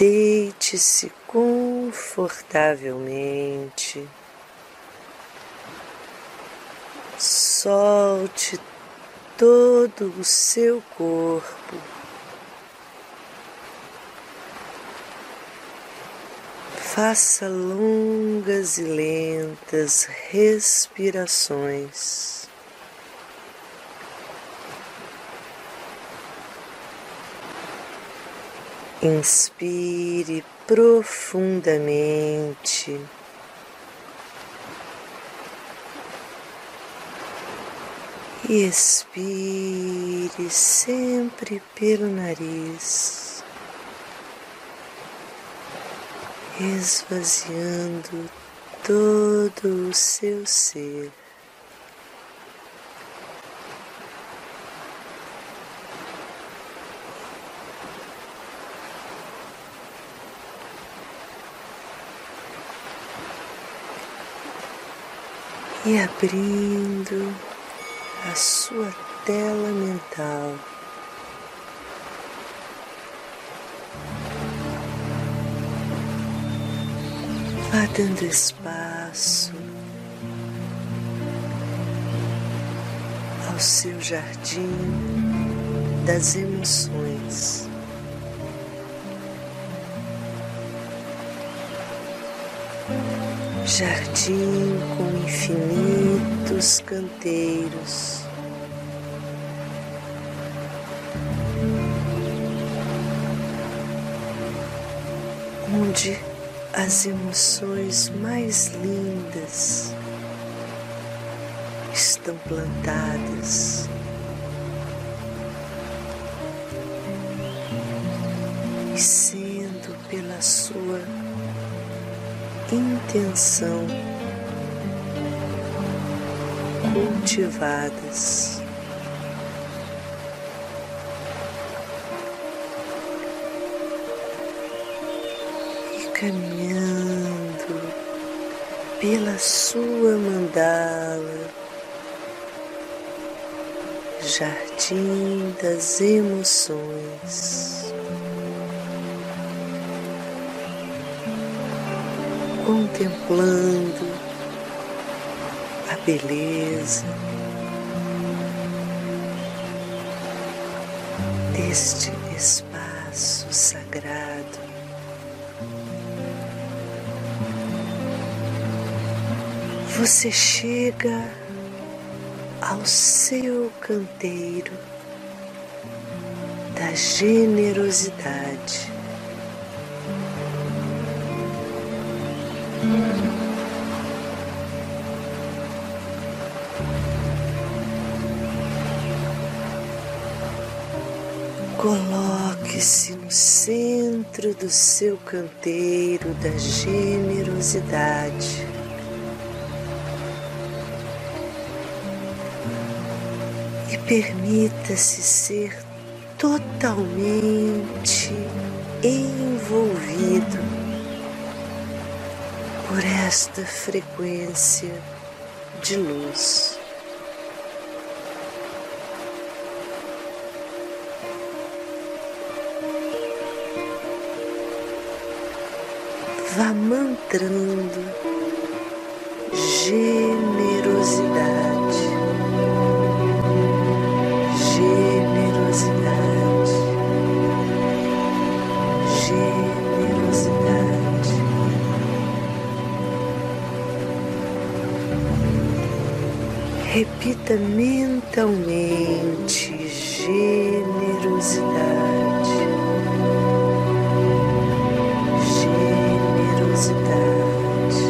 Deite-se confortavelmente. Solte todo o seu corpo. Faça longas e lentas respirações. Inspire profundamente. E expire sempre pelo nariz, esvaziando todo o seu ser. E abrindo a sua tela mental. Vá dando espaço ao seu jardim das emoções. Jardim com infinitos canteiros. Onde as emoções mais lindas estão plantadas. Intenção cultivadas. E caminhando pela sua mandala, jardim das emoções. Contemplando a beleza deste espaço sagrado. Você chega ao seu canteiro da generosidade. Coloque-se no centro do seu canteiro da generosidade. E permita-se ser totalmente envolvido por esta frequência de luz. Vá mantrando generosidade, Repita mentalmente generosidade, generosidade,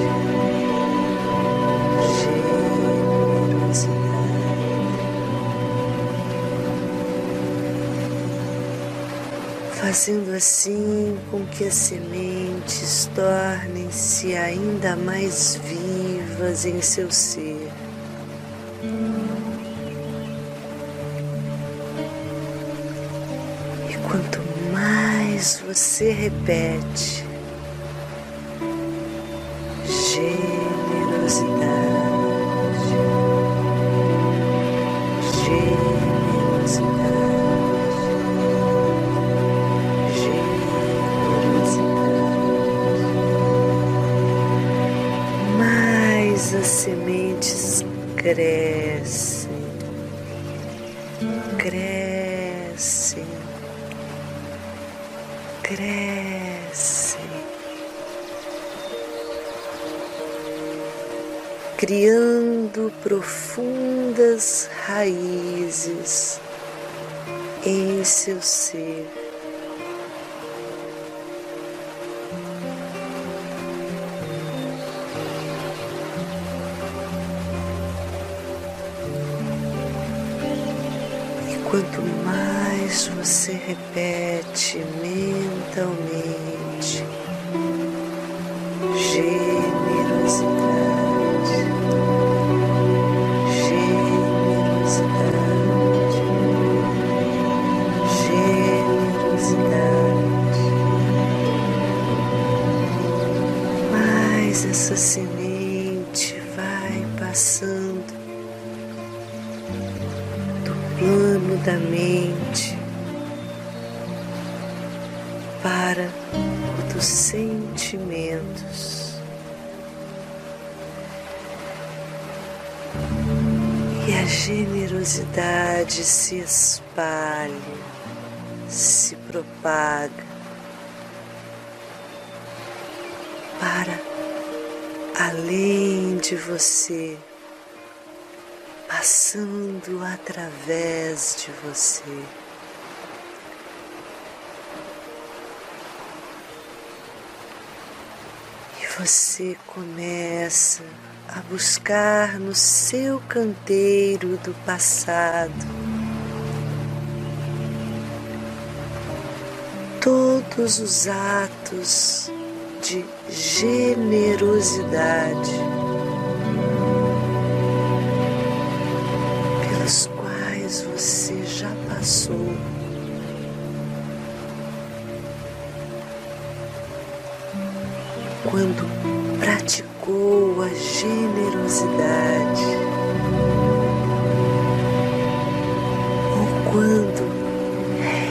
generosidade. Fazendo assim com que as sementes tornem-se ainda mais vivas em seu ser. Você repete. Generosidade, generosidade, criando profundas raízes em seu ser. E quanto mais você repete mentalmente generosidade, para o dos sentimentos. E a generosidade se espalha, se propaga para além de você, passando através de você. Você começa a buscar no seu canteiro do passado todos os atos de generosidade quando praticou a generosidade ou quando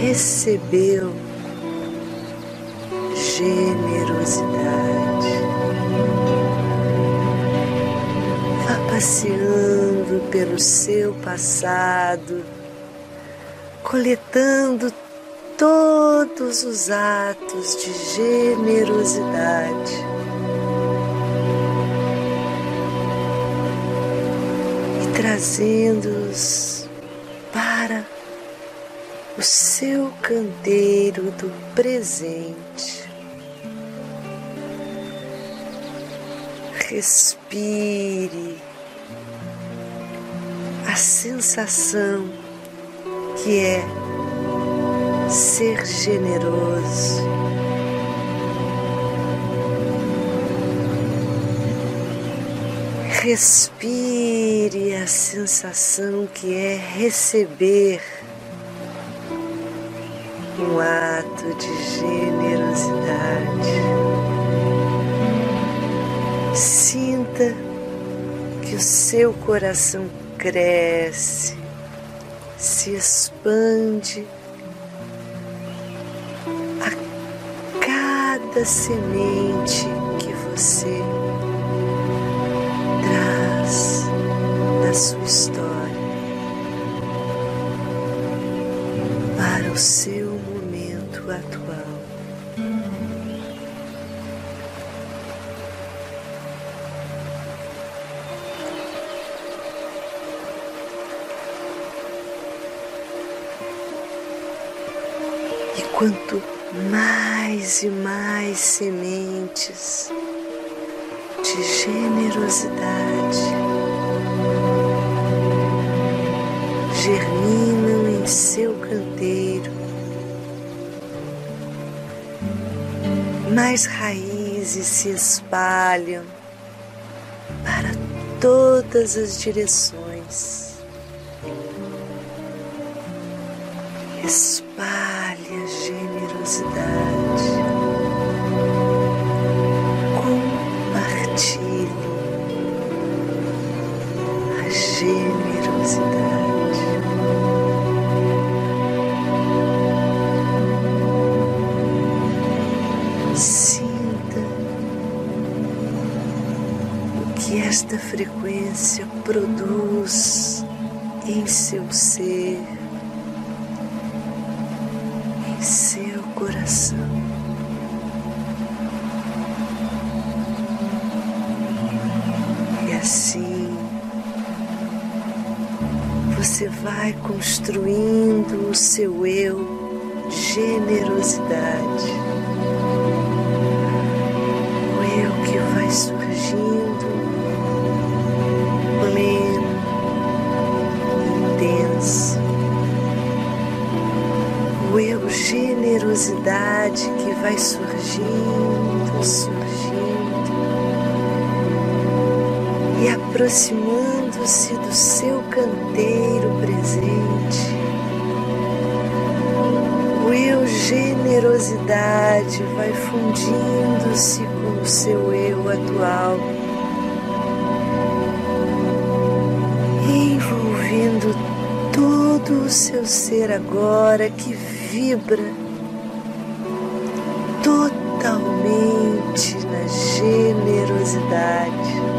recebeu generosidade. Vá passeando pelo seu passado, coletando todos os atos de generosidade. Trazendo-os para o seu canteiro do presente. Respire a sensação que é ser generoso. Respire a sensação que é receber um ato de generosidade. Sinta que o seu coração cresce, se expande cada semente que você sua história, para o seu momento atual. E quanto mais e mais sementes de generosidade. Germinam em seu canteiro, mais raízes se espalham para todas as direções. Espalhe a generosidade. Compartilhe a generosidade. Frequência produz em seu ser, em seu coração. E assim você vai construindo o seu eu de generosidade. O eu que vai surgindo que vai surgindo, surgindo e aproximando-se do seu canteiro presente. O eu generosidade vai fundindo-se com o seu eu atual, envolvendo todo o seu ser agora que vibra generosidade.